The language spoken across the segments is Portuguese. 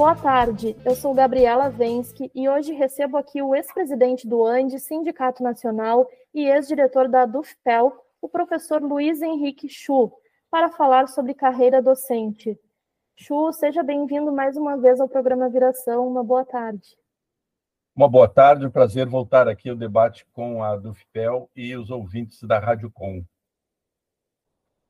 Boa tarde, eu sou Gabriela Vensky e hoje recebo aqui o ex-presidente do ANDE, Sindicato Nacional, e ex-diretor da DUFPEL, o professor Luiz Henrique Chu, para falar sobre carreira docente. Chu, seja bem-vindo mais uma vez ao programa Viração. Uma boa tarde. Uma boa tarde, um prazer voltar aqui ao debate com a DUFPEL e os ouvintes da Rádio Com.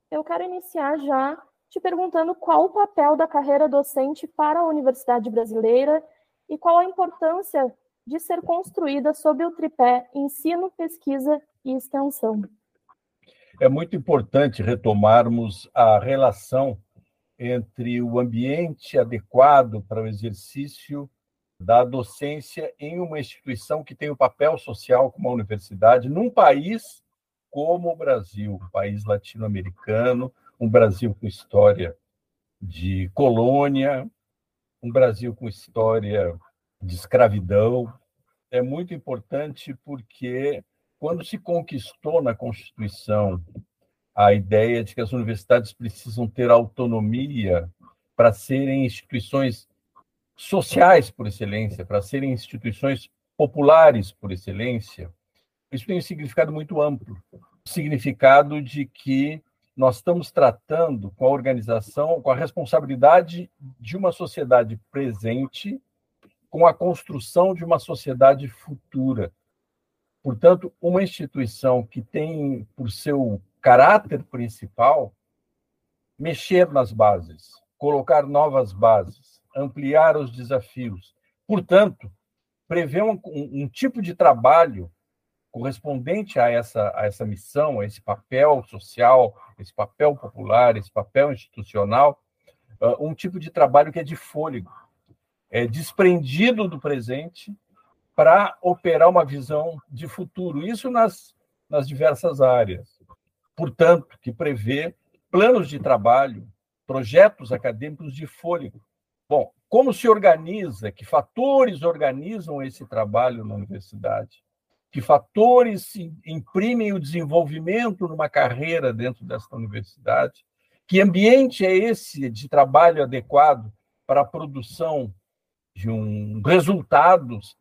Eu quero iniciar já te perguntando qual o papel da carreira docente para a Universidade Brasileira e qual a importância de ser construída sob o tripé ensino, pesquisa e extensão. É muito importante retomarmos a relação entre o ambiente adequado para o exercício da docência em uma instituição que tem o um papel social como a universidade, num país como o Brasil, país latino-americano, um Brasil com história de colônia, um Brasil com história de escravidão. É muito importante porque, quando se conquistou na Constituição a ideia de que as universidades precisam ter autonomia para serem instituições sociais por excelência, para serem instituições populares por excelência, isso tem um significado muito amplo. Significado de que nós estamos tratando com a organização, com a responsabilidade de uma sociedade presente, com a construção de uma sociedade futura. Portanto, uma instituição que tem por seu caráter principal mexer nas bases, colocar novas bases, ampliar os desafios. Portanto, prever um, um, um tipo de trabalho correspondente a essa, a essa missão, a esse papel social, esse papel popular, esse papel institucional, uh, um tipo de trabalho que é de fôlego, é desprendido do presente para operar uma visão de futuro. Isso nas, nas diversas áreas. Portanto, que prevê planos de trabalho, projetos acadêmicos de fôlego. Bom, como se organiza, que fatores organizam esse trabalho na universidade? Que fatores imprimem o desenvolvimento numa carreira dentro desta universidade, que ambiente é esse de trabalho adequado para a produção de um resultados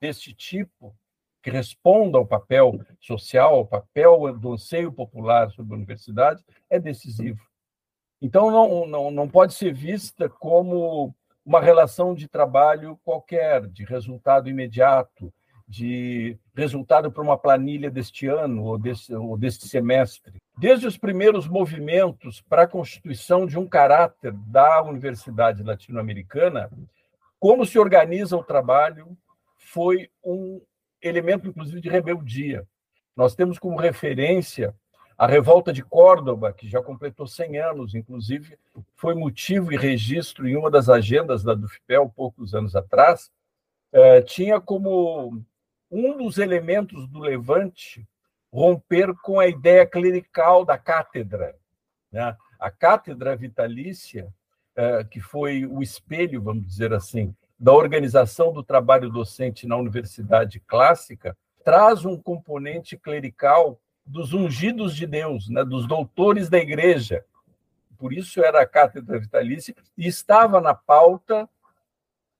deste tipo que responda ao papel social, ao papel do anseio popular sobre a universidade, é decisivo. Então, não, não, não pode ser vista como uma relação de trabalho qualquer, de resultado imediato, de resultado para uma planilha deste ano ou deste, ou deste semestre. Desde os primeiros movimentos para a constituição de um caráter da Universidade Latino-Americana, como se organiza o trabalho foi um elemento, inclusive, de rebeldia. Nós temos como referência a revolta de Córdoba, que já completou 100 anos, inclusive foi motivo e registro em uma das agendas da Dufpel, poucos anos atrás, eh, tinha como um dos elementos do levante romper com a ideia clerical da cátedra. Né? A cátedra vitalícia, eh, que foi o espelho, vamos dizer assim, da organização do trabalho docente na universidade clássica, traz um componente clerical dos ungidos de Deus, né? dos doutores da igreja. Por isso era a cátedra vitalícia e estava na pauta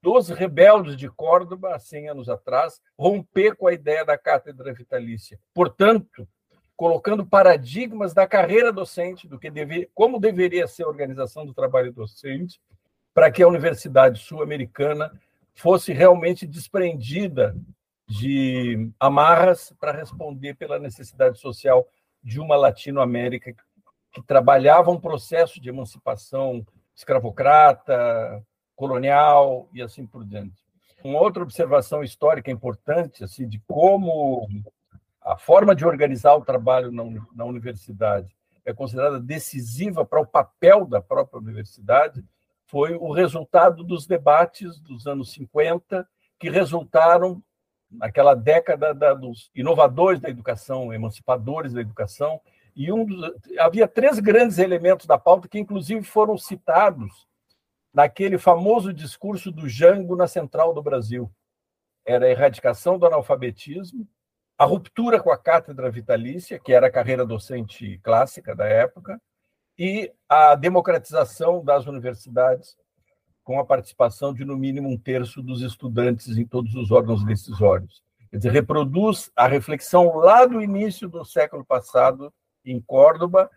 dos rebeldes de Córdoba, há 100 anos atrás, romper com a ideia da cátedra vitalícia. Portanto, colocando paradigmas da carreira docente, do que deve, como deveria ser a organização do trabalho docente, para que a Universidade Sul-Americana fosse realmente desprendida de amarras para responder pela necessidade social de uma Latinoamérica que trabalhava um processo de emancipação escravocrata, colonial e assim por diante. Uma outra observação histórica importante assim de como a forma de organizar o trabalho na, na universidade é considerada decisiva para o papel da própria universidade foi o resultado dos debates dos anos 50 que resultaram naquela década da, dos inovadores da educação, emancipadores da educação, e um dos, havia três grandes elementos da pauta que, inclusive, foram citados naquele famoso discurso do Jango na Central do Brasil. Era a erradicação do analfabetismo, a ruptura com a cátedra vitalícia, que era a carreira docente clássica da época, e a democratização das universidades, com a participação de no mínimo um terço dos estudantes em todos os órgãos decisórios. Quer dizer, reproduz a reflexão lá do início do século passado em Córdoba,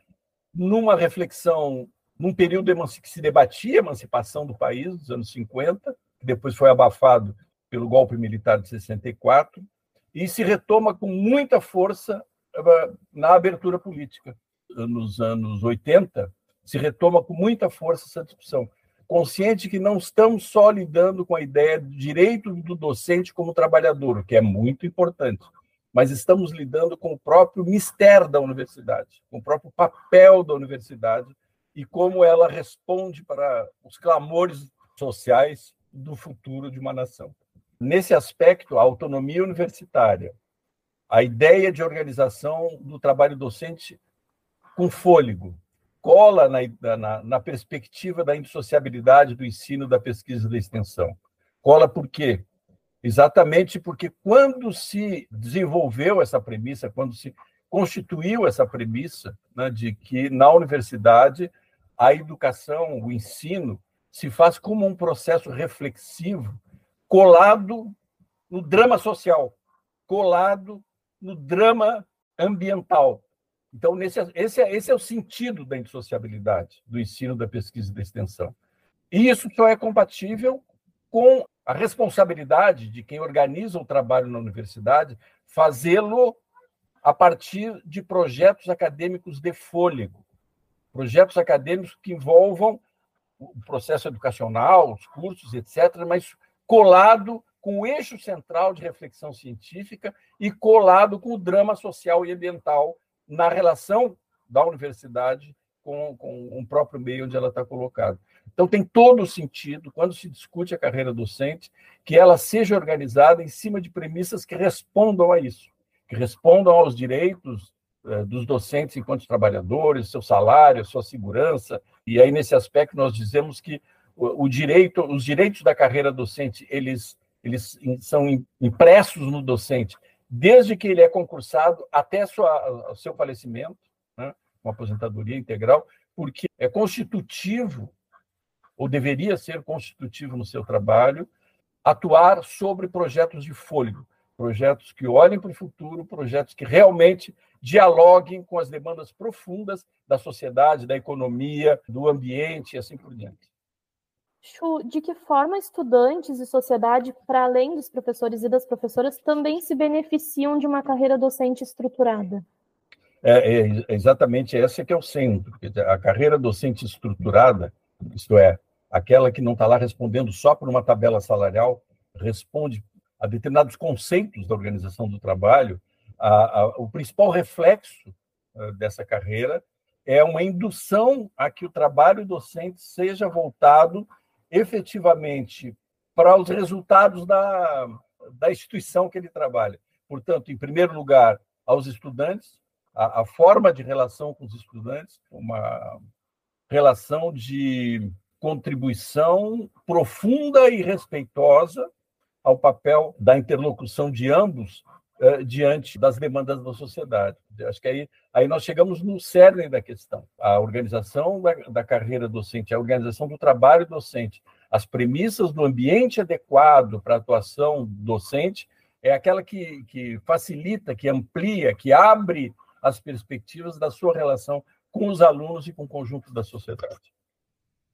numa reflexão, num período que se debatia a emancipação do país, dos anos 50, que depois foi abafado pelo golpe militar de 64, e se retoma com muita força eh, na abertura política. Nos anos 80, se retoma com muita força essa discussão, consciente que não estamos só lidando com a ideia do direito do docente como trabalhador, que é muito importante, mas estamos lidando com o próprio mistério da universidade, com o próprio papel da universidade e como ela responde para os clamores sociais do futuro de uma nação. Nesse aspecto, a autonomia universitária, a ideia de organização do trabalho docente com fôlego, cola na, na, na perspectiva da indissociabilidade do ensino, da pesquisa e da extensão. Cola por quê? Exatamente porque quando se desenvolveu essa premissa, quando se constituiu essa premissa né, de que na universidade a educação, o ensino, se faz como um processo reflexivo, colado no drama social, colado no drama ambiental. Então, nesse, esse, é, esse é o sentido da indissociabilidade, do ensino, da pesquisa e da extensão. E isso só é compatível com a responsabilidade de quem organiza o trabalho na universidade fazê-lo a partir de projetos acadêmicos de fôlego, projetos acadêmicos que envolvam o processo educacional, os cursos, etc., mas colado com o eixo central de reflexão científica e colado com o drama social e ambiental na relação da universidade com, com o próprio meio onde ela está colocada. Então, tem todo o sentido, quando se discute a carreira docente, que ela seja organizada em cima de premissas que respondam a isso, que respondam aos direitos dos docentes enquanto trabalhadores, seu salário, sua segurança. E aí, nesse aspecto, nós dizemos que o, direito, os direitos da carreira docente, eles, eles são impressos no docente, desde que ele é concursado até sua, seu falecimento, uma aposentadoria integral, porque é constitutivo, ou deveria ser constitutivo no seu trabalho, atuar sobre projetos de fôlego, projetos que olhem para o futuro, projetos que realmente dialoguem com as demandas profundas da sociedade, da economia, do ambiente e assim por diante. Chu, de que forma estudantes e sociedade, para além dos professores e das professoras, também se beneficiam de uma carreira docente estruturada? É, é, exatamente esse que é o centro. A carreira docente estruturada, isto é, aquela que não está lá respondendo só por uma tabela salarial, responde a determinados conceitos da organização do trabalho, a, a, o principal reflexo uh, dessa carreira é uma indução a que o trabalho docente seja voltado efetivamente para os resultados da, da instituição que ele trabalha. Portanto, em primeiro lugar, aos estudantes, a, a forma de relação com os estudantes, uma relação de contribuição profunda e respeitosa ao papel da interlocução de ambos eh, diante das demandas da sociedade. Acho que aí, aí nós chegamos no cerne da questão. A organização da, da carreira docente, a organização do trabalho docente, as premissas do ambiente adequado para a atuação docente é aquela que, que facilita, que amplia, que abre as perspectivas da sua relação com os alunos e com o conjunto da sociedade.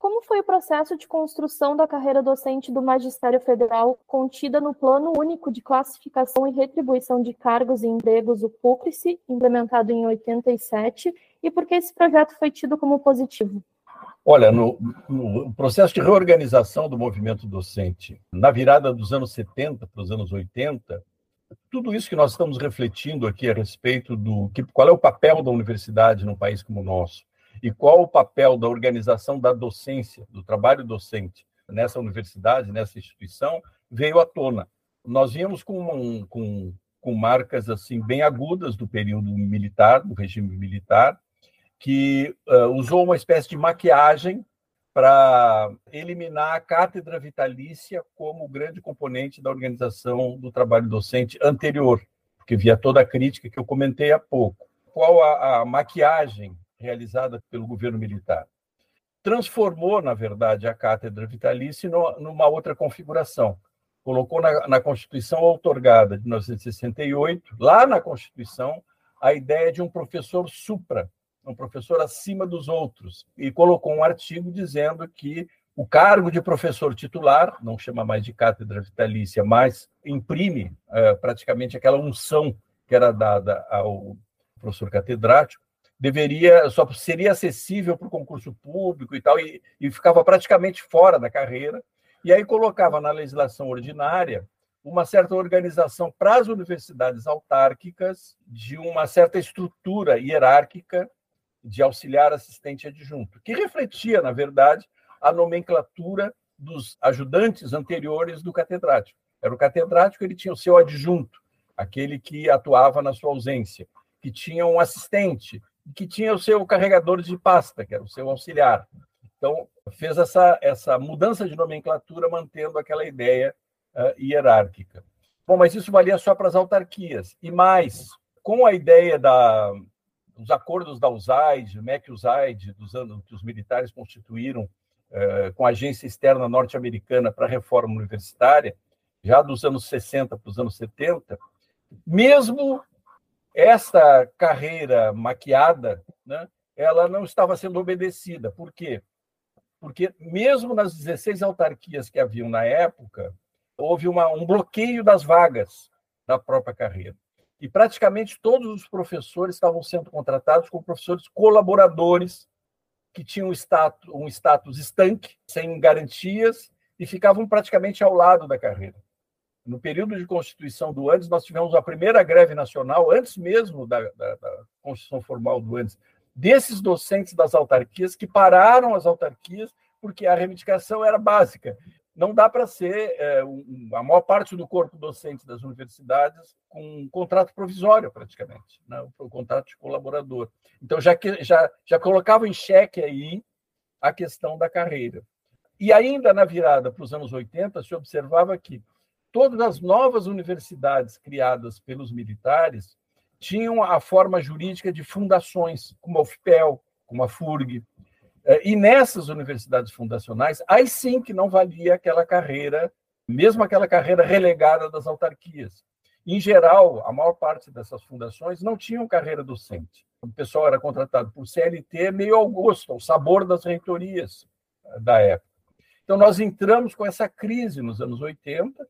Como foi o processo de construção da carreira docente do Magistério Federal contida no Plano Único de Classificação e Retribuição de Cargos e Empregos, o PUCRICE, implementado em 87, e por que esse projeto foi tido como positivo? Olha, no, no, processo de reorganização do movimento docente, na virada dos anos 70 para os anos 80, tudo isso que nós estamos refletindo aqui a respeito do que, qual é o papel da universidade num país como o nosso e qual o papel da organização da docência, do trabalho docente nessa universidade, nessa instituição, veio à tona. nós vínhamos com, um, com, com marcas assim bem agudas do período militar, do regime militar, que uh, usou uma espécie de maquiagem para eliminar a cátedra vitalícia como grande componente da organização do trabalho docente anterior, porque via toda a crítica que eu comentei há pouco. Qual a, a maquiagem realizada pelo governo militar? Transformou, na verdade, a cátedra vitalícia numa outra configuração. Colocou na, na Constituição outorgada de 1968, lá na Constituição, a ideia de um professor supra, um professor acima dos outros, e colocou um artigo dizendo que o cargo de professor titular, não chama mais de cátedra vitalícia, mas imprime é, praticamente aquela unção que era dada ao professor catedrático, deveria só seria acessível para o concurso público e tal, e, e ficava praticamente fora da carreira. E aí colocava na legislação ordinária uma certa organização para as universidades autárquicas de uma certa estrutura hierárquica de auxiliar assistente adjunto, que refletia, na verdade, a nomenclatura dos ajudantes anteriores do catedrático. Era o catedrático, ele tinha o seu adjunto, aquele que atuava na sua ausência, que tinha um assistente, que tinha o seu carregador de pasta, que era o seu auxiliar. Então, fez essa, essa mudança de nomenclatura, mantendo aquela ideia uh, hierárquica. Bom, mas isso valia só para as autarquias. E mais, com a ideia da, os acordos da USAID, MEC-USAID, dos anos que os militares constituíram eh, com a agência externa norte-americana para a reforma universitária, já dos anos 60 para os anos 70, mesmo esta carreira maquiada, né, ela não estava sendo obedecida. Por quê? Porque mesmo nas 16 autarquias que haviam na época, houve uma, um bloqueio das vagas da própria carreira e praticamente todos os professores estavam sendo contratados como professores colaboradores que tinham um status, um status estanque, sem garantias, e ficavam praticamente ao lado da carreira. No período de constituição do ANDES, nós tivemos a primeira greve nacional, antes mesmo da, da, da constituição formal do ANDES, desses docentes das autarquias que pararam as autarquias porque a reivindicação era básica não dá para ser é, um, a maior parte do corpo docente das universidades com um contrato provisório, praticamente, né? um contrato de colaborador. Então, já, que, já, já colocava em xeque aí a questão da carreira. E ainda na virada para os anos 80, se observava que todas as novas universidades criadas pelos militares tinham a forma jurídica de fundações, como a UFPEL, como a FURG, é, e nessas universidades fundacionais, aí sim que não valia aquela carreira, mesmo aquela carreira relegada das autarquias. Em geral, a maior parte dessas fundações não tinham carreira docente. O pessoal era contratado por CLT meio ao gosto, ao sabor das reitorias é, da época. Então, nós entramos com essa crise nos anos 80,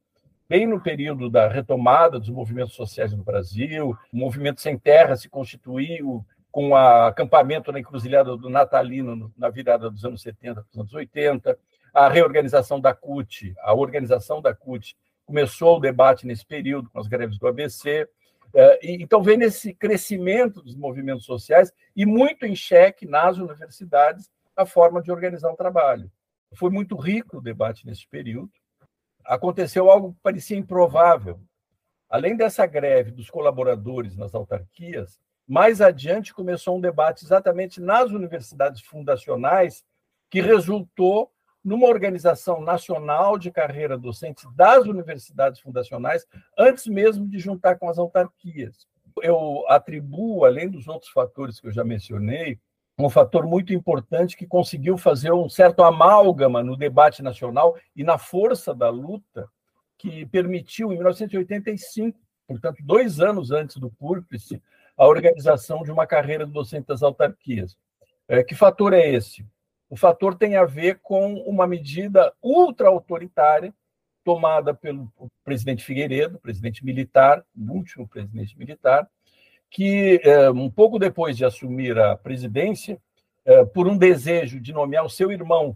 bem no período da retomada dos movimentos sociais no Brasil, o movimento sem terra se constituiu com o acampamento na encruzilhada do Natalino na virada dos anos 70 para os anos 80, a reorganização da CUT, a organização da CUT começou o debate nesse período com as greves do ABC. É, então, vem esse crescimento dos movimentos sociais e muito em xeque nas universidades a forma de organizar o trabalho. Foi muito rico o debate nesse período. Aconteceu algo que parecia improvável. Além dessa greve dos colaboradores nas autarquias, mais adiante começou um debate exatamente nas universidades fundacionais, que resultou numa organização nacional de carreira docente das universidades fundacionais, antes mesmo de juntar com as autarquias. Eu atribuo, além dos outros fatores que eu já mencionei, um fator muito importante que conseguiu fazer um certo amálgama no debate nacional e na força da luta que permitiu, em 1985, portanto, dois anos antes do Púrplice, a organização de uma carreira do docente das autarquias. É, que fator é esse? O fator tem a ver com uma medida ultra-autoritária tomada pelo presidente Figueiredo, presidente militar, o último presidente militar, que, é, um pouco depois de assumir a presidência, é, por um desejo de nomear o seu irmão,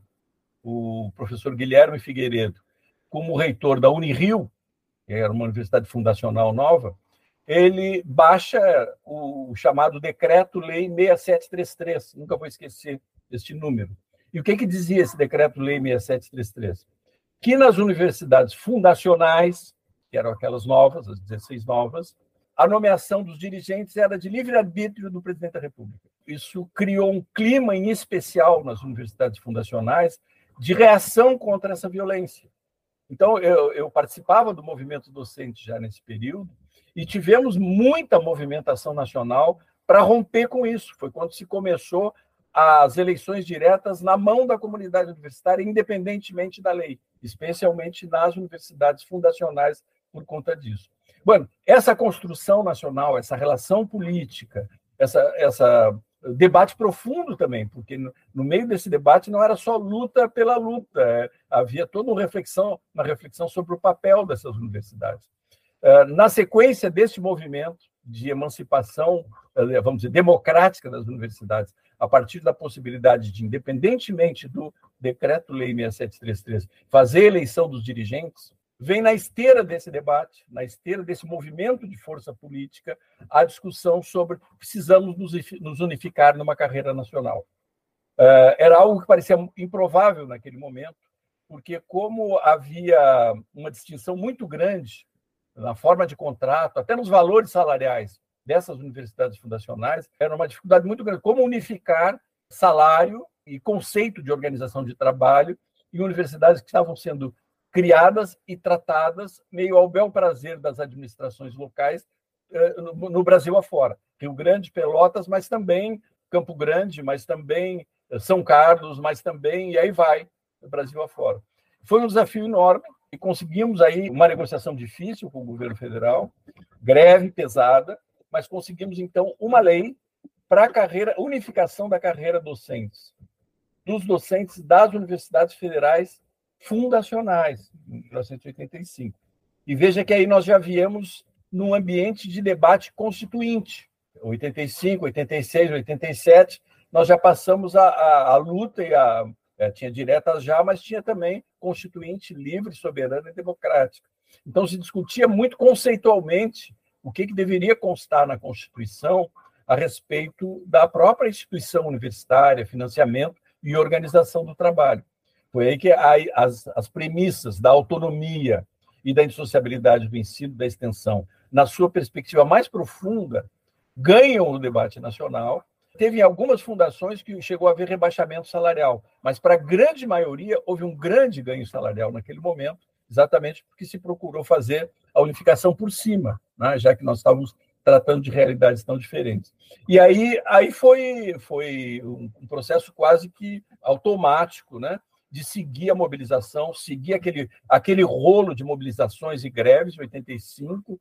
o professor Guilherme Figueiredo, como reitor da Unirio, que era uma universidade fundacional nova, ele baixa o chamado Decreto-Lei 6733. Nunca vou esquecer este número. E o que, que dizia esse Decreto-Lei 6733? Que nas universidades fundacionais, que eram aquelas novas, as 16 novas, a nomeação dos dirigentes era de livre-arbítrio do presidente da República. Isso criou um clima, em especial nas universidades fundacionais, de reação contra essa violência. Então, eu, eu participava do movimento docente já nesse período, e tivemos muita movimentação nacional para romper com isso. Foi quando se começou as eleições diretas na mão da comunidade universitária, independentemente da lei, especialmente nas universidades fundacionais por conta disso. Bueno, essa construção nacional, essa relação política, essa, essa debate profundo também, porque no, meio desse debate não era só luta pela luta, é, havia toda uma reflexão, uma reflexão sobre o papel dessas universidades. É, na sequência deste movimento de emancipação, é, vamos dizer, democrática das universidades, a partir da possibilidade de, independentemente do decreto-lei 6733, fazer eleição dos dirigentes, vem na esteira desse debate, na esteira desse movimento de força política, a discussão sobre precisamos nos unificar numa carreira nacional. É, era algo que parecia improvável naquele momento, porque como havia uma distinção muito grande na forma de contrato, até nos valores salariais dessas universidades fundacionais, era uma dificuldade muito grande. Como unificar salário e conceito de organização de trabalho em universidades que estavam sendo criadas e tratadas meio ao bel prazer das administrações locais eh, no Brasil afora. Rio Grande, Pelotas, mas também Campo Grande, mas também eh, São Carlos, mas também, e aí vai, Brasil afora. Foi um desafio enorme, e conseguimos aí uma negociação difícil com o governo federal, greve pesada, mas conseguimos então uma lei para a carreira, unificação da carreira docentes, dos docentes das universidades federais fundacionais, em 1985. E veja que aí nós já viemos num ambiente de debate constituinte. 85, 86, 87, nós já passamos a, a, a luta e a, é, tinha diretas já, mas tinha também constituinte livre, soberana e democrática. Então, se discutia muito conceitualmente o que, que deveria constar na Constituição a respeito da própria instituição universitária, financiamento e organização do trabalho. Foi aí que as, as premissas da autonomia e da indissociabilidade do ensino da extensão, na sua perspectiva mais profunda, ganham o debate nacional Teve algumas fundações que chegou a haver rebaixamento salarial, mas para a grande maioria houve um grande ganho salarial naquele momento, exatamente porque se procurou fazer a unificação por cima, né? já que nós estávamos tratando de realidades tão diferentes. E aí, aí foi, foi um processo quase que automático, né? De seguir a mobilização, seguir aquele, aquele rolo de mobilizações e greves de 85,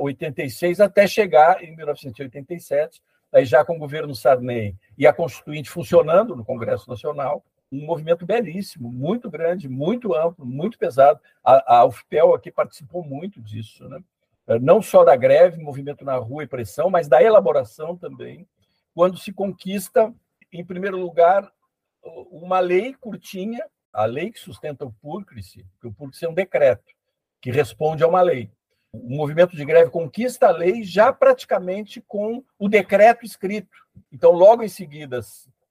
86, até chegar em 1987, aí já com o governo Sarney e a Constituinte funcionando no Congresso Nacional, um movimento belíssimo, muito grande, muito amplo, muito pesado. A, a UFPEL aqui participou muito disso, né? Eh, não só da greve, movimento na rua e pressão, mas da elaboração também, quando se conquista, em primeiro lugar, uma lei curtinha, a lei que sustenta o PURCRICE, que o PURCRICE é um decreto que responde a uma lei o movimento de greve conquista a lei já praticamente com o decreto escrito. Então, logo em seguida,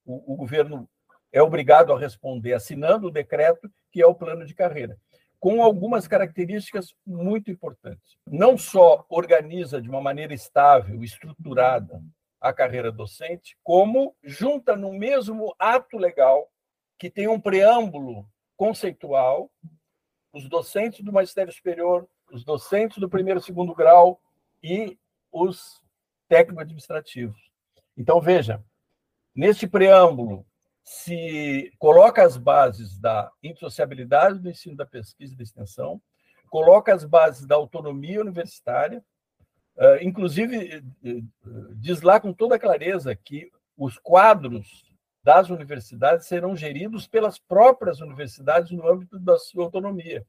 o, o governo é obrigado a responder assinando o decreto, que é o plano de carreira, com algumas características muito importantes. Não só organiza de uma maneira estável, estruturada, a carreira docente, como junta no mesmo ato legal, que tem um preâmbulo conceitual, os docentes do magistério superior os docentes do primeiro e segundo grau e os técnico-administrativos. Então, veja, neste preâmbulo, se coloca as bases da indissociabilidade do ensino da pesquisa e da extensão, coloca as bases da autonomia universitária, uh, inclusive uh, diz lá com toda clareza que os quadros das universidades serão geridos pelas próprias universidades no âmbito da sua autonomia.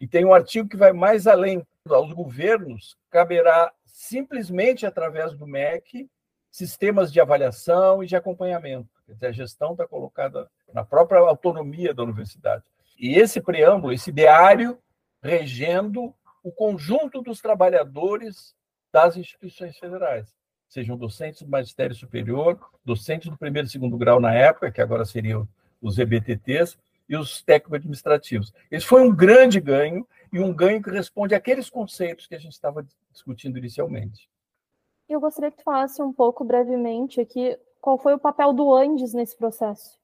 E tem um artigo que vai mais além. Aos governos caberá simplesmente através do MEC sistemas de avaliação e de acompanhamento. Quer dizer, a gestão está colocada na própria autonomia da universidade. E esse preâmbulo, esse diário, regendo o conjunto dos trabalhadores das instituições federais, sejam docentes do magistério superior, docentes do primeiro e segundo grau na época, que agora seriam os EBTTs, e os técnico-administrativos. Esse foi um grande ganho e um ganho que responde àqueles conceitos que a gente estava discutindo inicialmente. Eu gostaria que tu falasse um pouco brevemente aqui qual foi o papel do Andes nesse processo.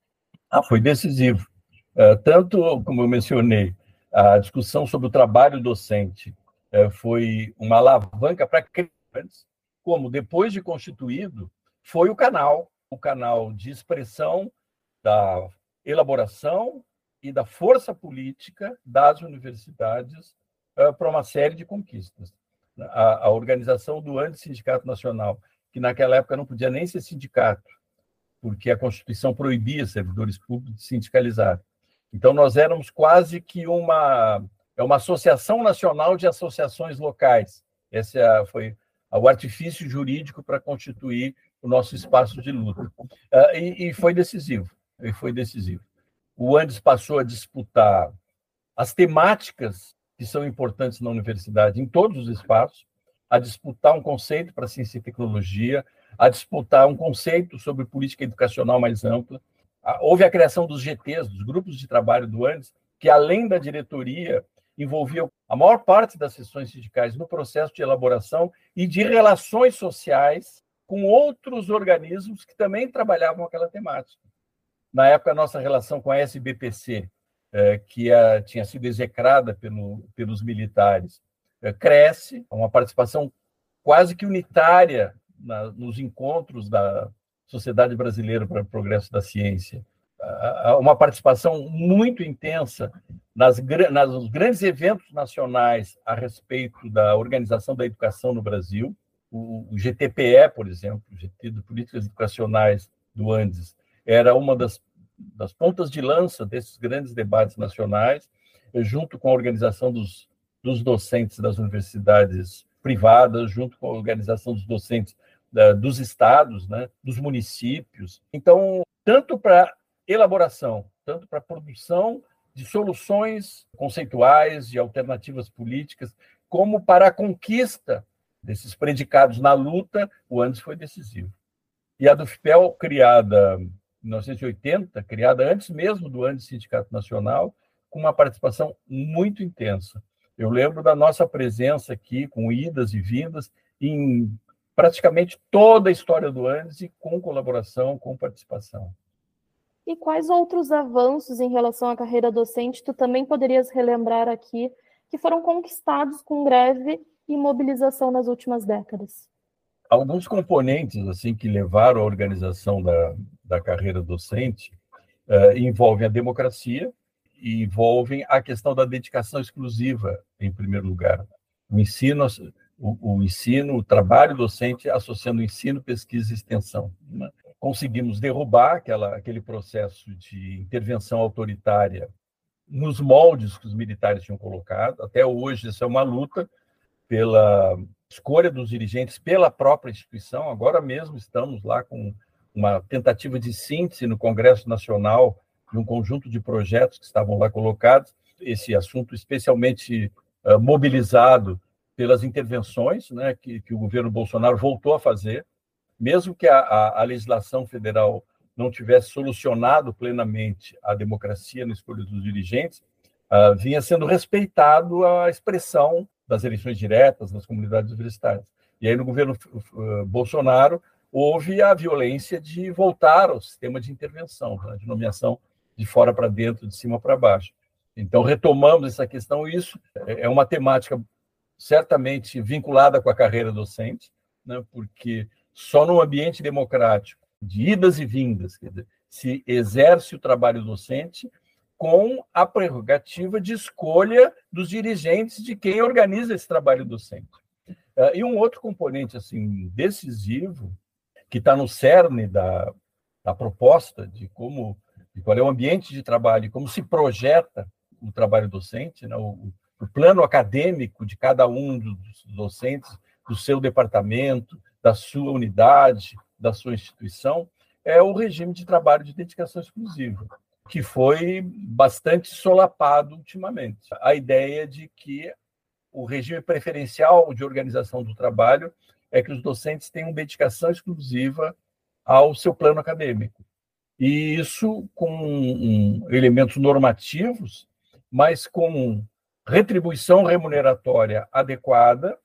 Ah, foi decisivo. Uh, tanto, como eu mencionei, a discussão sobre o trabalho docente foi uma alavanca para crianças, como depois de constituído, foi o canal, o canal de expressão da elaboração e da força política das universidades uh, para uma série de conquistas. A, a organização do Anti-Sindicato Nacional, que naquela época não podia nem ser sindicato, porque a Constituição proibia servidores públicos de sindicalizar. Então, nós éramos quase que uma, é uma associação nacional de associações locais. Esse é, foi o artifício jurídico para constituir o nosso espaço de luta. Uh, e, foi decisivo. E foi decisivo. O Andes passou a disputar as temáticas que são importantes na universidade, em todos os espaços, a disputar um conceito para ciência e tecnologia, a disputar um conceito sobre política educacional mais ampla. Houve a criação dos GTs, dos grupos de trabalho do ANDES, que, além da diretoria, envolviam a maior parte das sessões sindicais no processo de elaboração e de relações sociais com outros organismos que também trabalhavam aquela temática. Na época, a nossa relação com a SBPC, é, que tinha sido execrada pelo, pelos militares, é, cresce, uma participação quase que unitária nos encontros da Sociedade Brasileira para o Progresso da Ciência, uma participação muito intensa nas, nas, nos grandes eventos nacionais a respeito da organização da educação no Brasil. O, o GTPE, por exemplo, o GT de Políticas Educacionais do Andes, era uma das, das pontas de lança desses grandes debates nacionais, junto com a organização dos, dos docentes das universidades privadas, junto com a organização dos docentes da, dos estados, né, dos municípios. Então, tanto para elaboração, tanto para produção de soluções conceituais, de alternativas políticas, como para a conquista desses predicados na luta, o Andes foi decisivo. E a Dufpel, criada em 1980, criada antes mesmo do Andes Sindicato Nacional, com uma participação muito intensa. Eu lembro da nossa presença aqui, com idas e vindas, em praticamente toda a história do Andes e com colaboração, com participação. E quais outros avanços em relação à carreira docente tu também poderias relembrar aqui que foram conquistados com greve e mobilização nas últimas décadas? Alguns componentes assim que levaram à organização da, da carreira docente uh, envolvem a democracia e envolvem a questão da dedicação exclusiva, em primeiro lugar. O ensino o, o ensino, o trabalho docente associando ensino, pesquisa e extensão. Né? Conseguimos derrubar aquela, aquele processo de intervenção autoritária nos moldes que os militares tinham colocado. Até hoje, isso é uma luta pela escolha dos dirigentes pela própria instituição. Agora mesmo estamos lá com uma tentativa de síntese no Congresso Nacional de um conjunto de projetos que estavam lá colocados. Esse assunto especialmente uh, mobilizado pelas intervenções né, que, que, o governo Bolsonaro voltou a fazer, mesmo que a, a, a, legislação federal não tivesse solucionado plenamente a democracia na escolha dos dirigentes, uh, vinha sendo respeitado a expressão das eleições diretas das comunidades universitárias. E aí, no governo uh, Bolsonaro, houve a violência de voltar ao sistema de intervenção, né, de nomeação de fora para dentro, de cima para baixo. Então, retomamos essa questão, isso é, é uma temática certamente vinculada com a carreira docente, né, porque só num ambiente democrático, de idas e vindas, dizer, se exerce o trabalho docente com a prerrogativa de escolha dos dirigentes de quem organiza esse trabalho docente. Uh, e um outro componente assim decisivo, que está no cerne da, da proposta de como de qual é o ambiente de trabalho, como se projeta o trabalho docente, né, o, o plano acadêmico de cada um dos docentes, do seu departamento, da sua unidade, da sua instituição, é o regime de trabalho de dedicação exclusiva, que foi bastante solapado ultimamente. A ideia de que o regime preferencial de organização do trabalho é que os docentes tenham dedicação exclusiva ao seu plano acadêmico. E isso com elementos normativos, mas com retribuição remuneratória adequada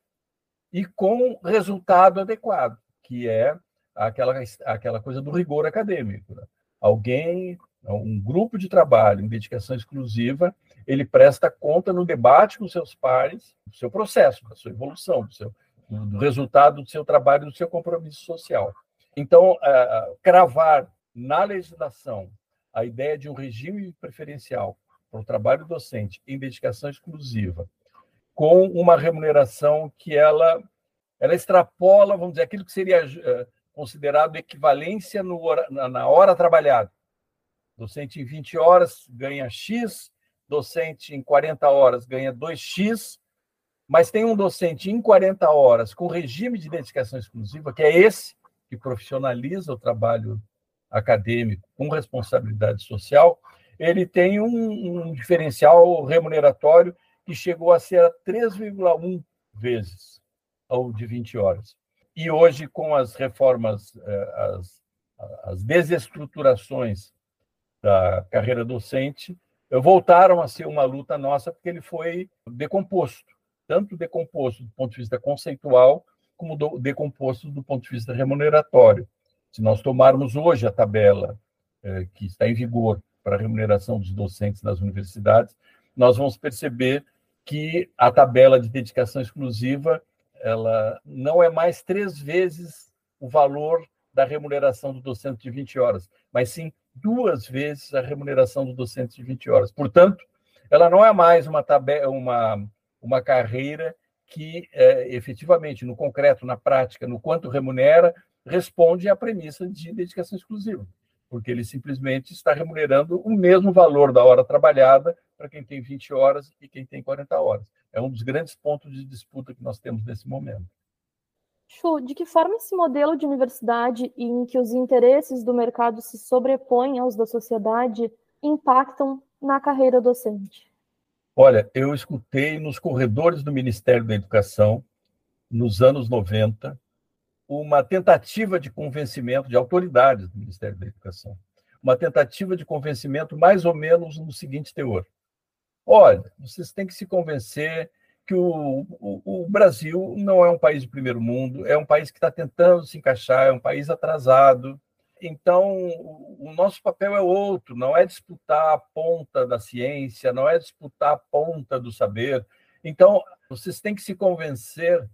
e com resultado adequado, que é aquela, aquela coisa do rigor acadêmico. Né? Alguém, um grupo de trabalho em dedicação exclusiva, ele presta conta no debate com seus pares do seu processo, da sua evolução, do, seu, do resultado do seu trabalho, do seu compromisso social. Então, uh, cravar na legislação a ideia de um regime preferencial para o trabalho docente em dedicação exclusiva, com uma remuneração que ela, ela extrapola, vamos dizer, aquilo que seria uh, considerado equivalência no, na, na hora trabalhada. Docente em 20 horas ganha X, docente em 40 horas ganha 2x, mas tem um docente em 40 horas com regime de dedicação exclusiva, que é esse que profissionaliza o trabalho acadêmico com responsabilidade social, ele tem um, um diferencial remuneratório que chegou a ser 3,1 vezes ao de 20 horas. E hoje, com as reformas, eh, as, as desestruturações da carreira docente, voltaram a ser uma luta nossa, porque ele foi decomposto tanto decomposto do ponto de vista conceitual, como do, decomposto do ponto de vista remuneratório. Se nós tomarmos hoje a tabela eh, que está em vigor para a remuneração dos docentes nas universidades, nós vamos perceber que a tabela de dedicação exclusiva ela não é mais três vezes o valor da remuneração do docente de 20 horas, mas sim duas vezes a remuneração do docente de 20 horas. Portanto, ela não é mais uma, tabela, uma, uma carreira que, é, efetivamente, no concreto, na prática, no quanto remunera, responde à premissa de dedicação exclusiva, porque ele simplesmente está remunerando o mesmo valor da hora trabalhada para quem tem 20 horas e quem tem 40 horas. É um dos grandes pontos de disputa que nós temos nesse momento. Chu, de que forma esse modelo de universidade em que os interesses do mercado se sobrepõem aos da sociedade impactam na carreira docente? Olha, eu escutei nos corredores do Ministério da Educação, nos anos 90, uma tentativa de convencimento de autoridades do Ministério da Educação. Uma tentativa de convencimento mais ou menos no seguinte teor. Olha, vocês têm que se convencer que o, o, o, Brasil não é um país de primeiro mundo, é um país que está tentando se encaixar, é um país atrasado. Então, o nosso papel é outro, não é disputar a ponta da ciência, não é disputar a ponta do saber. Então, vocês têm que se convencer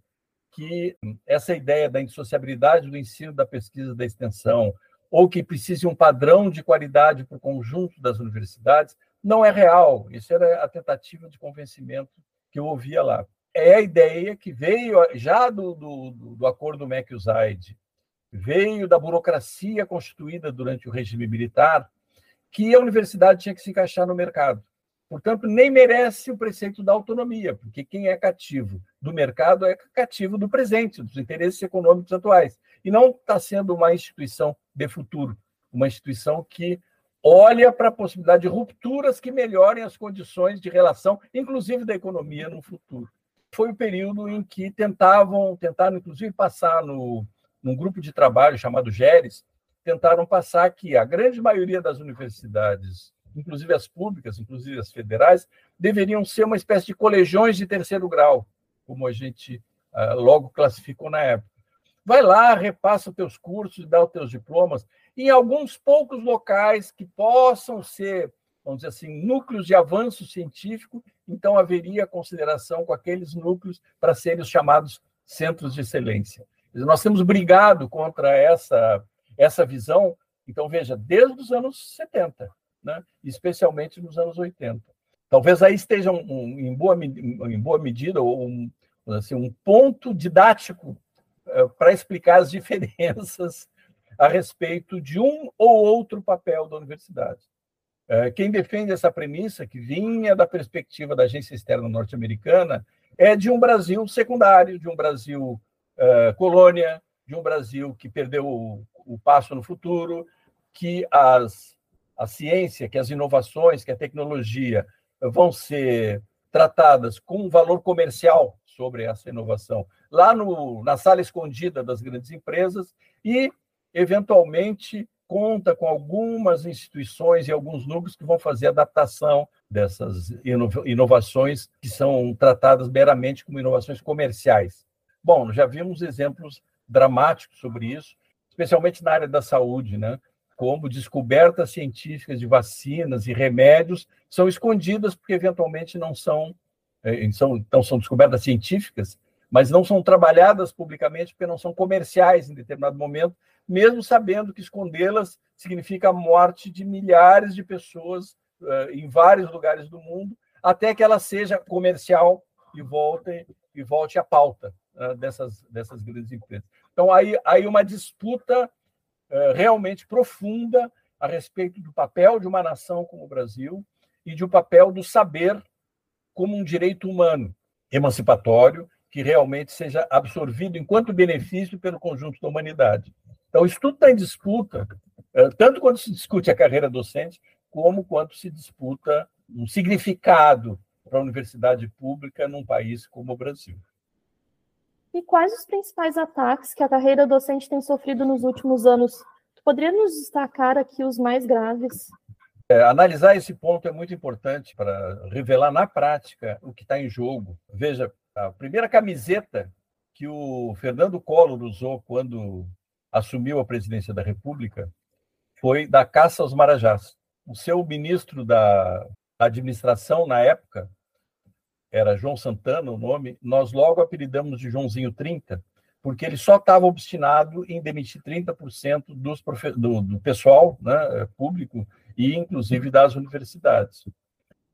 que essa ideia da indissociabilidade do ensino, da pesquisa, da extensão, ou que precise um padrão de qualidade para o conjunto das universidades, não é real. Isso era a tentativa de convencimento que eu ouvia lá. É a ideia que veio já do, do, do acordo MEC-USAID, veio da burocracia constituída durante o regime militar, que a universidade tinha que se encaixar no mercado. Portanto, nem merece o preceito da autonomia, porque quem é cativo do mercado é cativo do presente, dos interesses econômicos atuais. E não está sendo uma instituição de futuro, uma instituição que olha para a possibilidade de rupturas que melhorem as condições de relação, inclusive da economia, no futuro. Foi o período em que tentavam, tentaram inclusive passar no, num grupo de trabalho chamado GERES, tentaram passar que a grande maioria das universidades, inclusive as públicas, inclusive as federais, deveriam ser uma espécie de colegiões de terceiro grau, como a gente uh, logo classificou na época. Vai lá, repassa os teus cursos, dá os teus diplomas, em alguns poucos locais que possam ser, vamos dizer assim, núcleos de avanço científico, então haveria consideração com aqueles núcleos para serem os chamados centros de excelência. Nós temos brigado contra essa, essa visão, então veja, desde os anos 70, né? especialmente nos anos 80. Talvez aí esteja um, um, em, boa, em boa medida um, assim, um ponto didático para explicar as diferenças a respeito de um ou outro papel da universidade. Uh, quem defende essa premissa, que vinha da perspectiva da agência externa norte-americana, é de um Brasil secundário, de um Brasil uh, colônia, de um Brasil que perdeu o, o passo no futuro, que as, a ciência, que as inovações, que a tecnologia vão ser tratadas com um valor comercial sobre essa inovação, lá no, na sala escondida das grandes empresas e, eventualmente, conta com algumas instituições e alguns núcleos que vão fazer adaptação dessas inovações que são tratadas meramente como inovações comerciais. Bom, já vimos exemplos dramáticos sobre isso, especialmente na área da saúde, né? como descobertas científicas de vacinas e remédios são escondidas porque eventualmente não são, não são descobertas científicas, mas não são trabalhadas publicamente porque não são comerciais em determinado momento, mesmo sabendo que escondê-las significa a morte de milhares de pessoas uh, em vários lugares do mundo, até que ela seja comercial e volte e volte à pauta uh, dessas dessas grandes empresas. Então aí aí uma disputa uh, realmente profunda a respeito do papel de uma nação como o Brasil e de um papel do saber como um direito humano emancipatório que realmente seja absorvido enquanto benefício pelo conjunto da humanidade. Então, isso tudo está em disputa, eh, tanto quando se discute a carreira docente, como quando se disputa um significado para a universidade pública num país como o Brasil. E quais os principais ataques que a carreira docente tem sofrido nos últimos anos? Tu poderia nos destacar aqui os mais graves? É, analisar esse ponto é muito importante para revelar na prática o que está em jogo. Veja, a primeira camiseta que o Fernando Collor usou quando assumiu a presidência da República foi da caça aos marajás. O seu ministro da administração na época era João Santana, o nome, nós logo apelidamos de Joãozinho 30, porque ele só estava obstinado em demitir 30% dos do, do pessoal né, público e, inclusive, das universidades.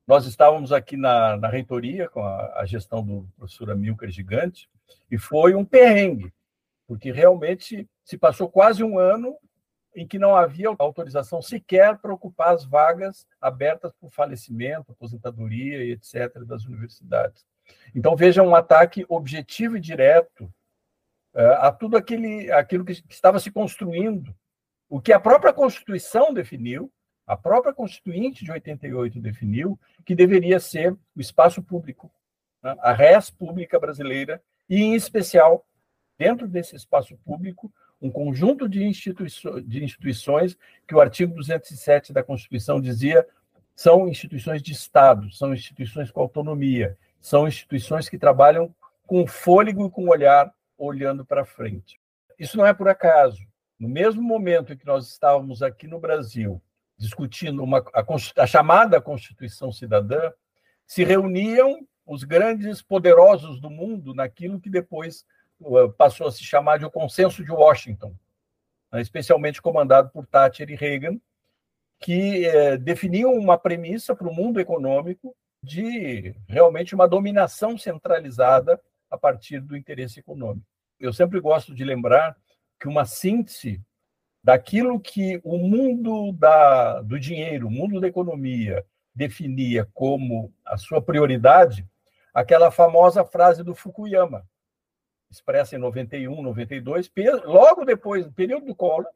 Nós estávamos aqui na, na reitoria com a, a, gestão do professor Amilcar Gigante e foi um perrengue, porque realmente se passou quase um ano em que não havia autorização sequer para ocupar as vagas abertas por falecimento, aposentadoria e etc. das universidades. Então, veja um ataque objetivo e direto é, a tudo aquele, aquilo que estava se construindo, o que a própria Constituição definiu, a própria Constituinte de 88 definiu que deveria ser o espaço público, né? a res pública brasileira, e, em especial, dentro desse espaço público, um conjunto de, de instituições que o artigo 207 da Constituição dizia são instituições de Estado, são instituições com autonomia, são instituições que trabalham com fôlego e com olhar olhando para frente. Isso não é por acaso. No mesmo momento em que nós estávamos aqui no Brasil discutindo uma, a, a chamada Constituição Cidadã, se reuniam os grandes poderosos do mundo naquilo que depois uh, passou a se chamar de o Consenso de Washington, né, especialmente comandado por Thatcher e Reagan, que eh, definiam uma premissa para o mundo econômico de realmente uma dominação centralizada a partir do interesse econômico. Eu sempre gosto de lembrar que uma síntese daquilo que o mundo da, do dinheiro, o mundo da economia, definia como a sua prioridade, aquela famosa frase do Fukuyama, expressa em 91, 92, logo depois, no período do Collor,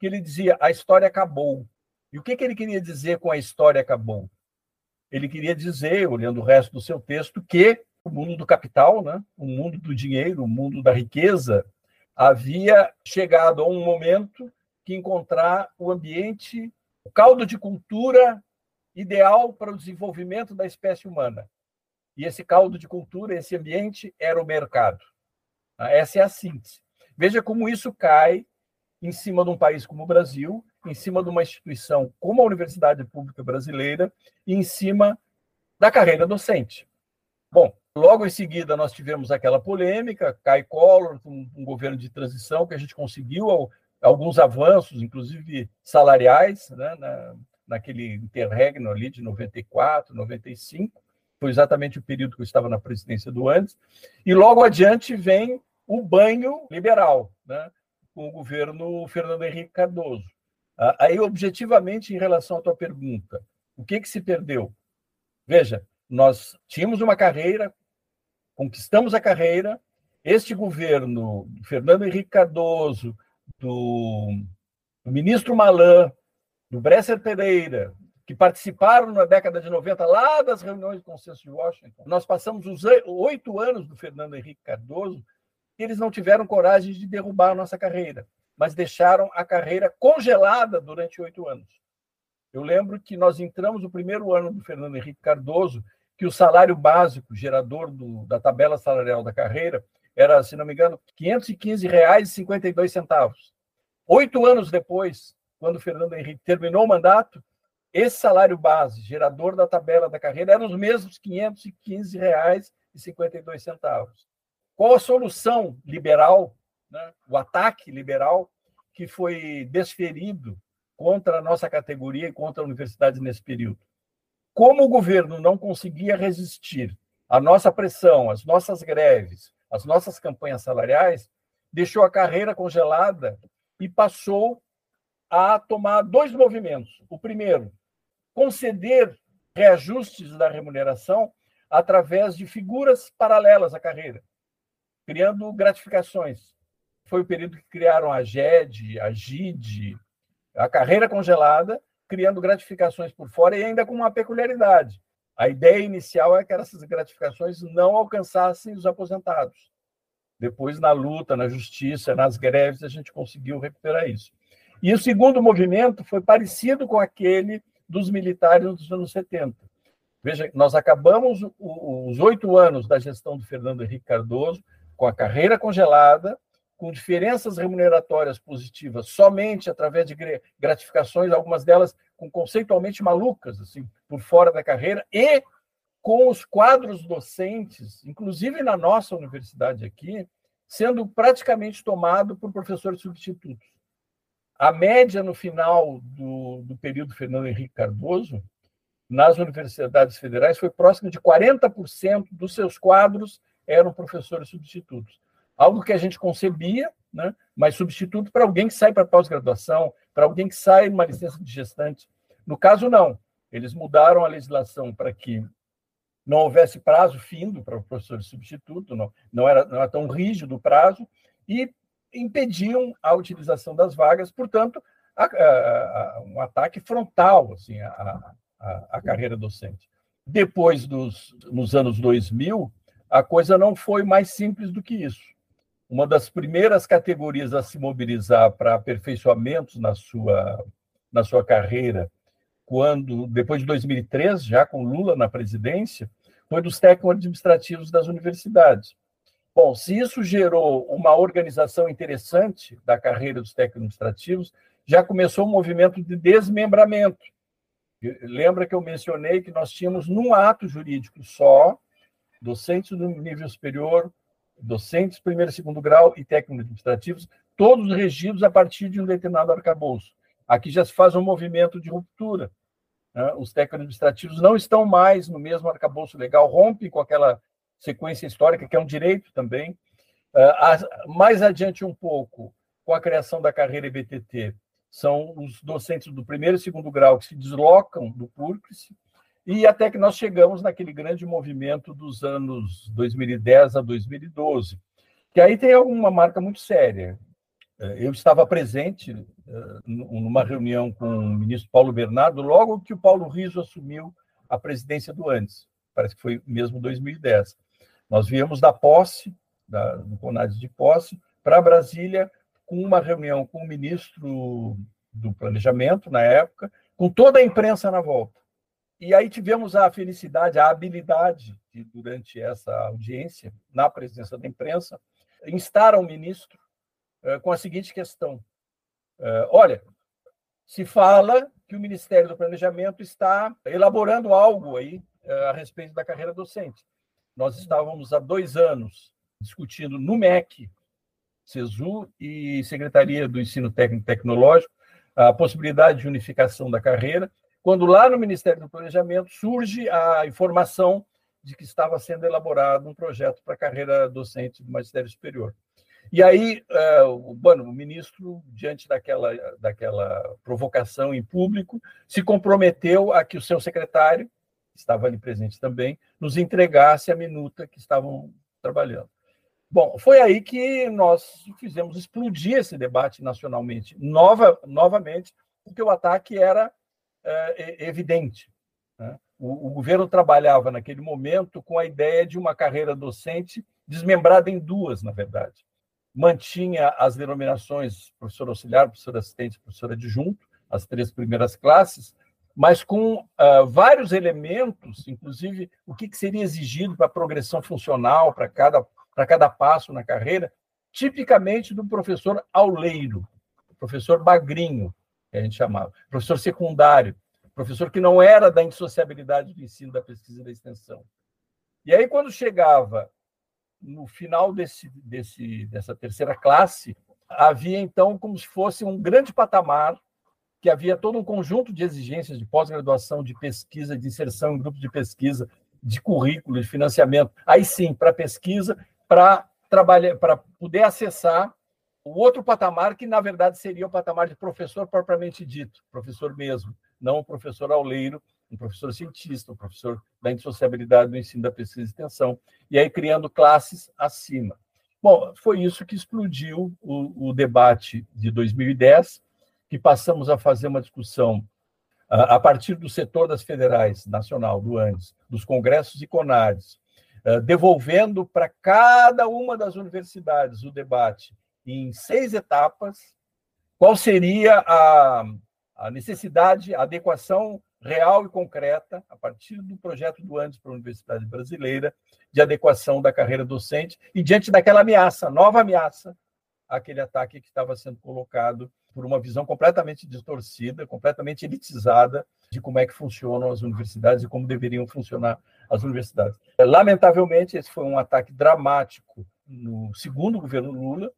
que ele dizia: a história acabou. E o que, que ele queria dizer com a história acabou? Ele queria dizer, olhando o resto do seu texto, que o mundo do capital, né, o mundo do dinheiro, o mundo da riqueza, havia chegado a um momento que encontrar o ambiente, o caldo de cultura ideal para o desenvolvimento da espécie humana. E esse caldo de cultura, esse ambiente, era o mercado. Ah, essa é a síntese. Veja como isso cai em cima de um país como o Brasil, em cima de uma instituição como a Universidade Pública Brasileira e em cima da carreira docente. Bom, logo em seguida nós tivemos aquela polêmica, cai Collor, um, um governo de transição que a gente conseguiu alguns avanços, inclusive salariais, né, na, naquele interregno ali de 94, 95, foi exatamente o período que eu estava na presidência do Andes, e logo adiante vem o banho liberal, né, com o governo Fernando Henrique Cardoso. Ah, aí, objetivamente, em relação à tua pergunta, o que, que se perdeu? Veja, nós tínhamos uma carreira, conquistamos a carreira, este governo, Fernando Henrique Cardoso, do, do ministro Malan, do Bresser Pereira, que participaram na década de 90 lá das reuniões do Consenso de Washington. Nós passamos os oito anos do Fernando Henrique Cardoso e eles não tiveram coragem de derrubar a nossa carreira, mas deixaram a carreira congelada durante oito anos. Eu lembro que nós entramos no primeiro ano do Fernando Henrique Cardoso, que o salário básico, gerador do, da tabela salarial da carreira, era, se não me engano, R$ 515,52. Oito anos depois, quando Fernando Henrique terminou o mandato, esse salário base, gerador da tabela da carreira, era os mesmos R$ 515,52. Qual a solução liberal, né? o ataque liberal que foi desferido contra a nossa categoria e contra a universidade nesse período? Como o governo não conseguia resistir à nossa pressão, às nossas greves, às nossas campanhas salariais, deixou a carreira congelada e passou a tomar dois movimentos. O primeiro, conceder reajustes da remuneração através de figuras paralelas à carreira, criando gratificações. Foi o período que criaram a GED, a GID, a carreira congelada, criando gratificações por fora e ainda com uma peculiaridade. A ideia inicial é que essas gratificações não alcançassem os aposentados. Depois, na luta, na justiça, nas greves, a gente conseguiu recuperar isso. E o segundo movimento foi parecido com aquele dos militares dos anos 70. Veja, nós acabamos os oito anos da gestão do Fernando Henrique Cardoso com a carreira congelada, com diferenças remuneratórias positivas somente através de gratificações, algumas delas com conceitualmente malucas, assim, por fora da carreira, e com os quadros docentes, inclusive na nossa universidade aqui, sendo praticamente tomado por professores substitutos. A média no final do, do período Fernando Henrique Cardoso, nas universidades federais, foi próxima de 40% dos seus quadros eram professores substitutos algo que a gente concebia, né? mas substituto para alguém que sai para pós-graduação, para alguém que sai numa licença de gestante. No caso, não. Eles mudaram a legislação para que não houvesse prazo findo para o professor substituto, não, não, era, não era tão rígido o prazo, e impediam a utilização das vagas, portanto, a, a, a, um ataque frontal assim, à, carreira docente. Depois dos nos anos 2000, a coisa não foi mais simples do que isso uma das primeiras categorias a se mobilizar para aperfeiçoamentos na sua, na sua carreira, quando depois de 2003, já com Lula na presidência, foi dos técnicos administrativos das universidades. Bom, se isso gerou uma organização interessante da carreira dos técnicos administrativos, já começou um movimento de desmembramento. Lembra que eu mencionei que nós tínhamos num ato jurídico só docentes do nível superior, docentes, primeiro e segundo grau e técnicos administrativos, todos regidos a partir de um determinado arcabouço. Aqui já se faz um movimento de ruptura. Né? Os técnicos administrativos não estão mais no mesmo arcabouço legal, rompem com aquela sequência histórica, que é um direito também. Uh, mais adiante um pouco, com a criação da carreira EBTT, são os docentes do primeiro e segundo grau que se deslocam do PURCS e até que nós chegamos naquele grande movimento dos anos 2010 a 2012, que aí tem alguma marca muito séria. É, eu estava presente é, numa reunião com o ministro Paulo Bernardo, logo que o Paulo Riso assumiu a presidência do ANDES, parece que foi mesmo 2010. Nós viemos da posse, da, do CONADES de posse, para Brasília, com uma reunião com o ministro do Planejamento, na época, com toda a imprensa na volta. E aí tivemos a felicidade, a habilidade de, durante essa audiência, na presença da imprensa, instar ao ministro uh, com a seguinte questão: uh, olha, se fala que o Ministério do Planejamento está elaborando algo aí uh, a respeito da carreira docente. Nós estávamos há dois anos discutindo no MEC, CESU e Secretaria do Ensino Técnico e Tecnológico a possibilidade de unificação da carreira quando lá no Ministério do Planejamento surge a informação de que estava sendo elaborado um projeto para a carreira docente do magistério superior. E aí, uh, bueno, o ministro, diante daquela, daquela provocação em público, se comprometeu a que o seu secretário, que estava ali presente também, nos entregasse a minuta que estavam trabalhando. Bom, foi aí que nós fizemos explodir esse debate nacionalmente, nova, novamente, porque o ataque era é, evidente. Né? O, governo trabalhava naquele momento com a ideia de uma carreira docente desmembrada em duas, na verdade. Mantinha as denominações professor auxiliar, professor assistente, professor adjunto, as três primeiras classes, mas com uh, vários elementos, inclusive o que, que seria exigido para progressão funcional, para cada, para cada passo na carreira, tipicamente do professor auleiro, professor bagrinho, que a gente chamava, professor secundário, professor que não era da indissociabilidade do ensino, da pesquisa e da extensão. E aí, quando chegava no final desse, desse, dessa terceira classe, havia então como se fosse um grande patamar que havia todo um conjunto de exigências de pós-graduação, de pesquisa, de inserção em grupos de pesquisa, de currículo, de financiamento. Aí sim, para pesquisa, para trabalhar, para poder acessar o outro patamar que na verdade seria o patamar de professor propriamente dito, professor mesmo, não o professor auleiro, um professor cientista, um professor da indissociabilidade do ensino da pesquisa e extensão, e aí criando classes acima. Bom, foi isso que explodiu o, o debate de 2010, que passamos a fazer uma discussão a partir do setor das federais, nacional, do ANDES, dos congressos e CONARES, devolvendo para cada uma das universidades o debate em seis etapas, qual seria a, a necessidade, a adequação real e concreta, a partir do projeto do Andes para a Universidade Brasileira, de adequação da carreira docente, e diante daquela ameaça, nova ameaça, aquele ataque que estava sendo colocado por uma visão completamente distorcida, completamente elitizada de como é que funcionam as universidades e como deveriam funcionar as universidades. Lamentavelmente, esse foi um ataque dramático no segundo governo Lula,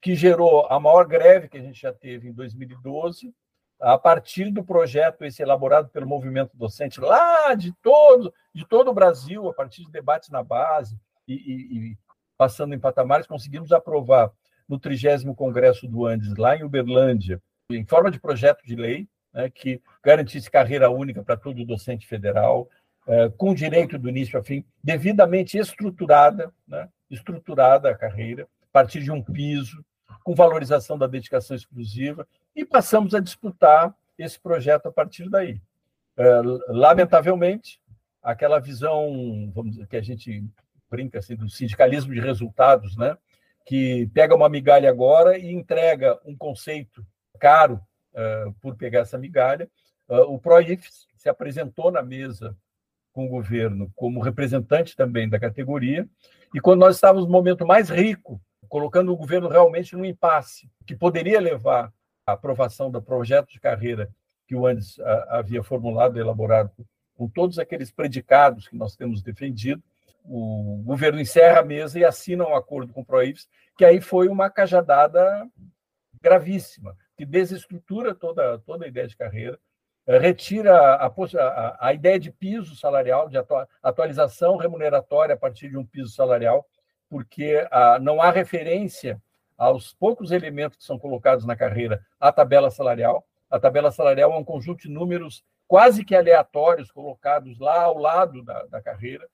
que gerou a maior greve que a gente já teve em 2012, a partir do projeto esse elaborado pelo movimento docente lá de todo, de todo o Brasil, a partir de debates na base e, e, e passando em patamares, conseguimos aprovar no 30 Congresso do Andes, lá em Uberlândia, em forma de projeto de lei, né, que garantisse carreira única para todo docente federal, é, com direito do início ao fim, devidamente estruturada, né, estruturada a carreira, a partir de um piso, com valorização da dedicação exclusiva, e passamos a disputar esse projeto a partir daí. É, lamentavelmente, aquela visão, vamos dizer, que a gente brinca assim, do sindicalismo de resultados, né? que pega uma migalha agora e entrega um conceito caro uh, por pegar essa migalha. Uh, o ProIFS se apresentou na mesa com o governo como representante também da categoria, e quando nós estávamos no momento mais rico, colocando o governo realmente num impasse, que poderia levar a aprovação do projeto de carreira que o Andes havia formulado elaborado com todos aqueles predicados que nós temos defendido, o governo encerra a mesa e assina um acordo com o Proíbs, que aí foi uma cajadada gravíssima, que desestrutura toda, toda a ideia de carreira, eh, retira a, a, a ideia de piso salarial, de atualização remuneratória a partir de um piso salarial, porque ah, não há referência aos poucos elementos que são colocados na carreira à tabela salarial. A tabela salarial é um conjunto de números quase que aleatórios colocados lá ao lado da, da carreira,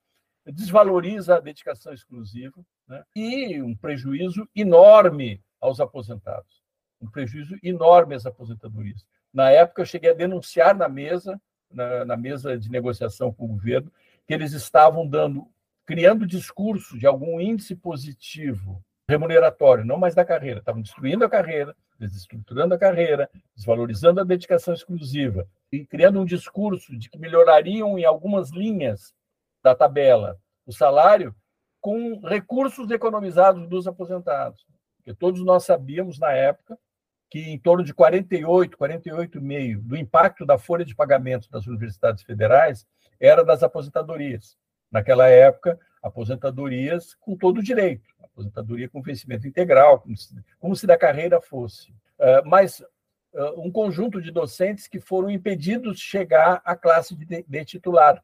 desvaloriza a dedicação exclusiva né? e um prejuízo enorme aos aposentados, um prejuízo enorme às aposentadorias. Na época, eu cheguei a denunciar na mesa, na, na mesa de negociação com o governo, que eles estavam dando, criando discurso de algum índice positivo remuneratório, não mais da carreira. Estavam destruindo a carreira, desestruturando a carreira, desvalorizando a dedicação exclusiva e criando um discurso de que melhorariam em algumas linhas da tabela o salário com recursos economizados dos aposentados. Porque todos nós sabíamos na época que em torno de 48, 48,5 do impacto da folha de pagamento das universidades federais era das aposentadorias. Naquela época, aposentadorias com todo o direito aposentadoria com vencimento integral, como se, como se da carreira fosse. Uh, mas uh, um conjunto de docentes que foram impedidos de chegar à classe de, de titular,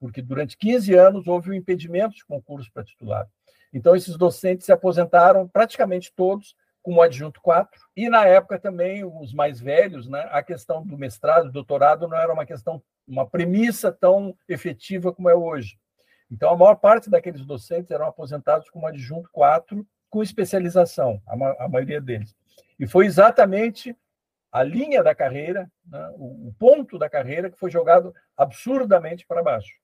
porque durante 15 anos houve um impedimento de concurso para titular. Então, esses docentes se aposentaram praticamente todos como adjunto 4, e na época também os mais velhos, né, a questão do mestrado, doutorado não era uma questão, uma premissa tão efetiva como é hoje. Então, a maior parte daqueles docentes eram aposentados como adjunto 4, com especialização, a, ma a maioria deles. E foi exatamente a linha da carreira, né, o, o ponto da carreira que foi jogado absurdamente para baixo.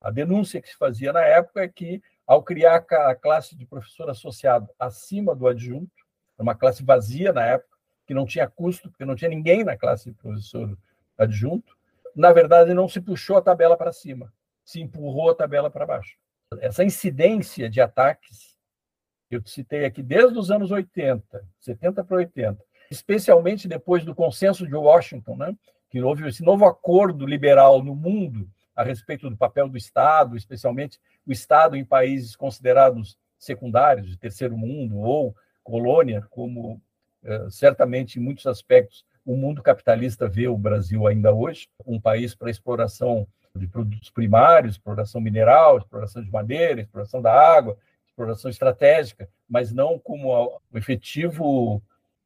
A denúncia que se fazia na época é que, ao criar a classe de professor associado acima do adjunto, uma classe vazia na época, que não tinha custo, porque não tinha ninguém na classe de professor adjunto, na verdade, não se puxou a tabela para cima, se empurrou a tabela para baixo. Essa incidência de ataques, eu citei aqui desde os anos 80, 70 para 80, especialmente depois do consenso de Washington, né, que houve esse novo acordo liberal no mundo a respeito do papel do Estado, especialmente o Estado em países considerados secundários, de terceiro mundo ou colônia, como eh, certamente em muitos aspectos o mundo capitalista vê o Brasil ainda hoje, um país para exploração de produtos primários, exploração mineral, exploração de madeira, exploração da água, exploração estratégica, mas não como o efetivo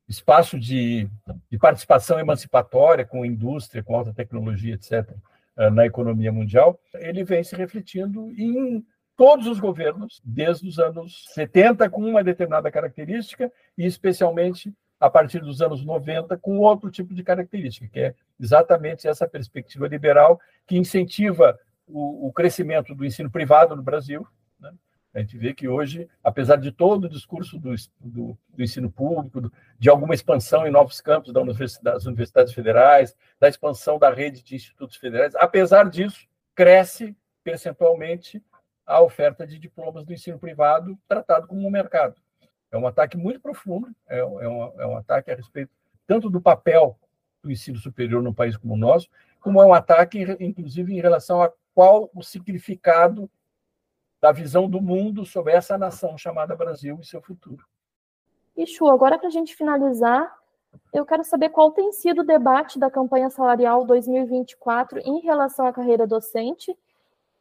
espaço de, de participação emancipatória com indústria, com alta tecnologia, etc., eh, na economia mundial, ele vem se refletindo em todos os governos, desde os anos 70, com uma determinada característica, e especialmente a partir dos anos 90, com outro tipo de característica, que é exatamente essa perspectiva liberal que incentiva o, o crescimento do ensino privado no Brasil. Né? A gente vê que hoje, apesar de todo o discurso do, do, do ensino público, do, de alguma expansão em novos campos da universidade, das universidades federais, da expansão da rede de institutos federais, apesar disso, cresce percentualmente a oferta de diplomas do ensino privado tratado como um mercado. É um ataque muito profundo, é, é, um, é um ataque a respeito tanto do papel do ensino superior num país como o nosso, como é um ataque, inclusive, em relação a qual o significado da visão do mundo sobre essa nação chamada Brasil e seu futuro. Chu, agora para a gente finalizar, eu quero saber qual tem sido o debate da campanha salarial 2024 em relação à carreira docente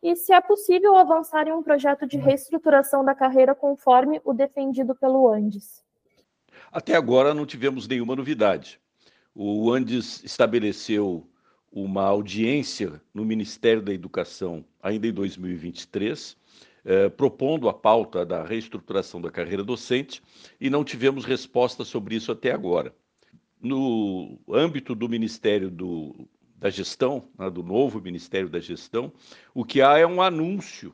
e se é possível avançar em um projeto de reestruturação da carreira conforme o defendido pelo Andes. Até agora não tivemos nenhuma novidade. O Andes estabeleceu uma audiência no Ministério da Educação ainda em 2023, eh, propondo a pauta da reestruturação da carreira docente, e não tivemos resposta sobre isso até agora. No âmbito do Ministério do da gestão, né, do novo Ministério da Gestão, o que há é um anúncio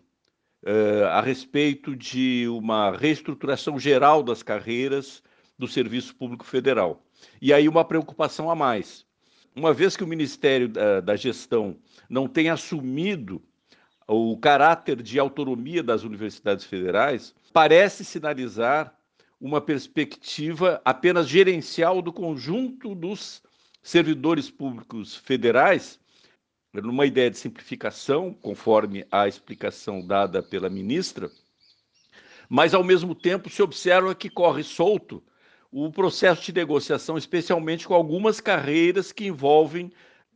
uh, a respeito de uma reestruturação geral das carreiras do Serviço Público Federal. E aí uma preocupação a mais. Uma vez que o Ministério da, da Gestão não tem assumido o caráter de autonomia das universidades federais, parece sinalizar uma perspectiva apenas gerencial do conjunto dos servidores públicos federais, numa ideia de simplificação, conforme a explicação dada pela ministra, mas ao mesmo tempo se observa que corre solto o processo de negociação, especialmente com algumas carreiras que envolvem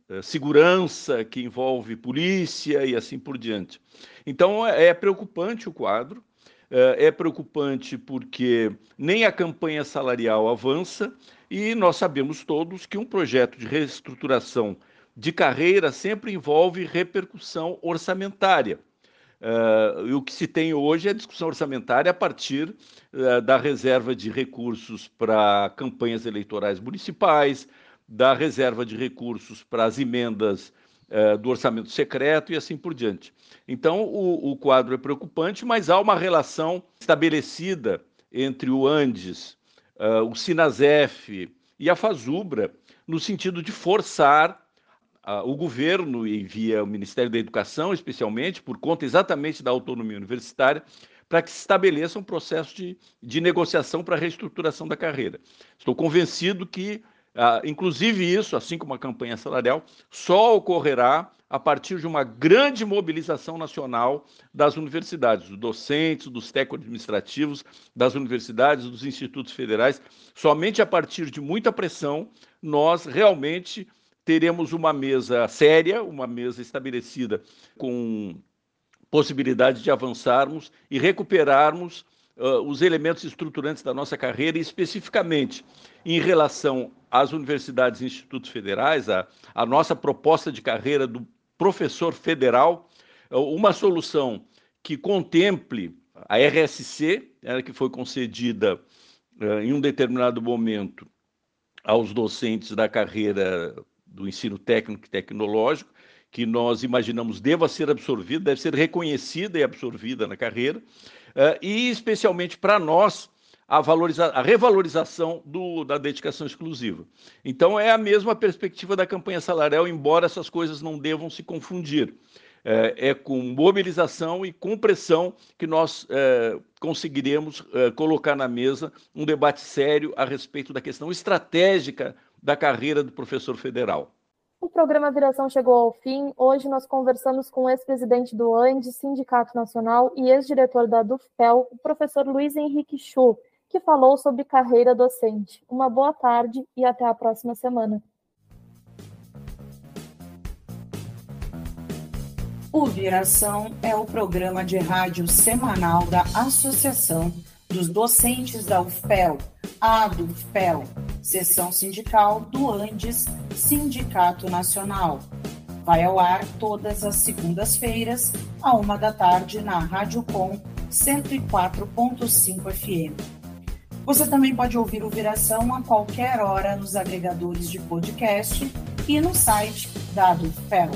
eh, segurança, que envolve polícia e assim por diante. Então é, preocupante o quadro, eh, é preocupante porque nem a campanha salarial avança e nós sabemos todos que um projeto de reestruturação de carreira sempre envolve repercussão orçamentária. Uh, e o que se tem hoje é discussão orçamentária a partir uh, da reserva de recursos para campanhas eleitorais municipais, da reserva de recursos para as emendas uh, do orçamento secreto e assim por diante. Então, o, o quadro é preocupante, mas há uma relação estabelecida entre o Andes uh, o Sinasef e a Fazubra, no sentido de forçar uh, o governo e via o Ministério da Educação, especialmente, por conta exatamente da autonomia universitária, para que se estabeleça um processo de, de negociação para a reestruturação da carreira. Estou convencido que, uh, inclusive isso, assim como a campanha salarial, só ocorrerá a partir de uma grande mobilização nacional das universidades, dos docentes, dos técnicos administrativos, das universidades, dos institutos federais. Somente a partir de muita pressão, nós realmente teremos uma mesa séria, uma mesa estabelecida com possibilidade de avançarmos e recuperarmos uh, os elementos estruturantes da nossa carreira, especificamente em relação às universidades e institutos federais, a, a nossa proposta de carreira do professor federal, uma solução que contemple a RSC, que foi concedida uh, em um determinado momento aos docentes da carreira do ensino técnico e tecnológico, que nós imaginamos deva ser absorvida, deve ser reconhecida e absorvida na carreira, uh, e especialmente para nós, a, a revalorização do, da dedicação exclusiva. Então, é a mesma perspectiva da campanha salarial, embora essas coisas não devam se confundir. É, é com mobilização e com pressão que nós é, conseguiremos é, colocar na mesa um debate sério a respeito da questão estratégica da carreira do professor federal. O programa Viração chegou ao fim. Hoje nós conversamos com o ex-presidente do ANDE, Sindicato Nacional, e ex-diretor da DUFPEL, o professor Luiz Henrique Chu, que falou sobre carreira docente. Uma boa tarde e até a próxima semana. O Viração é o programa de rádio semanal da Associação dos Docentes da UFPEL, a UFPEL, seção sindical do Andes Sindicato Nacional. Vai ao ar todas as segundas-feiras, à uma da tarde, na Rádio Com 104.5 FM. Você também pode ouvir o Viração a qualquer hora nos agregadores de podcast e no site da UFPEL.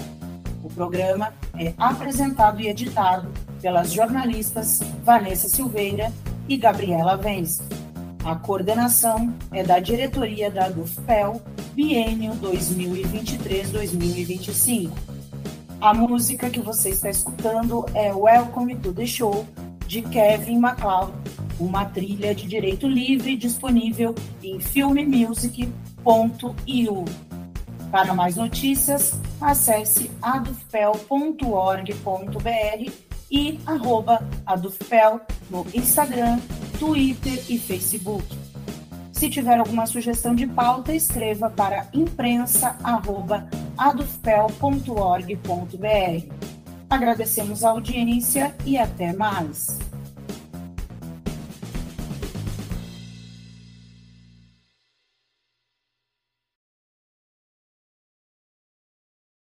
O programa é apresentado e editado pelas jornalistas Vanessa Silveira e Gabriela Vence. A coordenação é da diretoria da DUFPEL, biênio 2023-2025. A música que você está escutando é Welcome to the Show, de Kevin MacLeod, uma trilha de direito livre disponível em filmemusic.io. Para mais notícias, acesse adufpel.org.br e arroba adufpel no Instagram, Twitter e Facebook. Se tiver alguma sugestão de pauta, escreva para imprensa.adufpel.org.br. Agradecemos a audiência e até mais.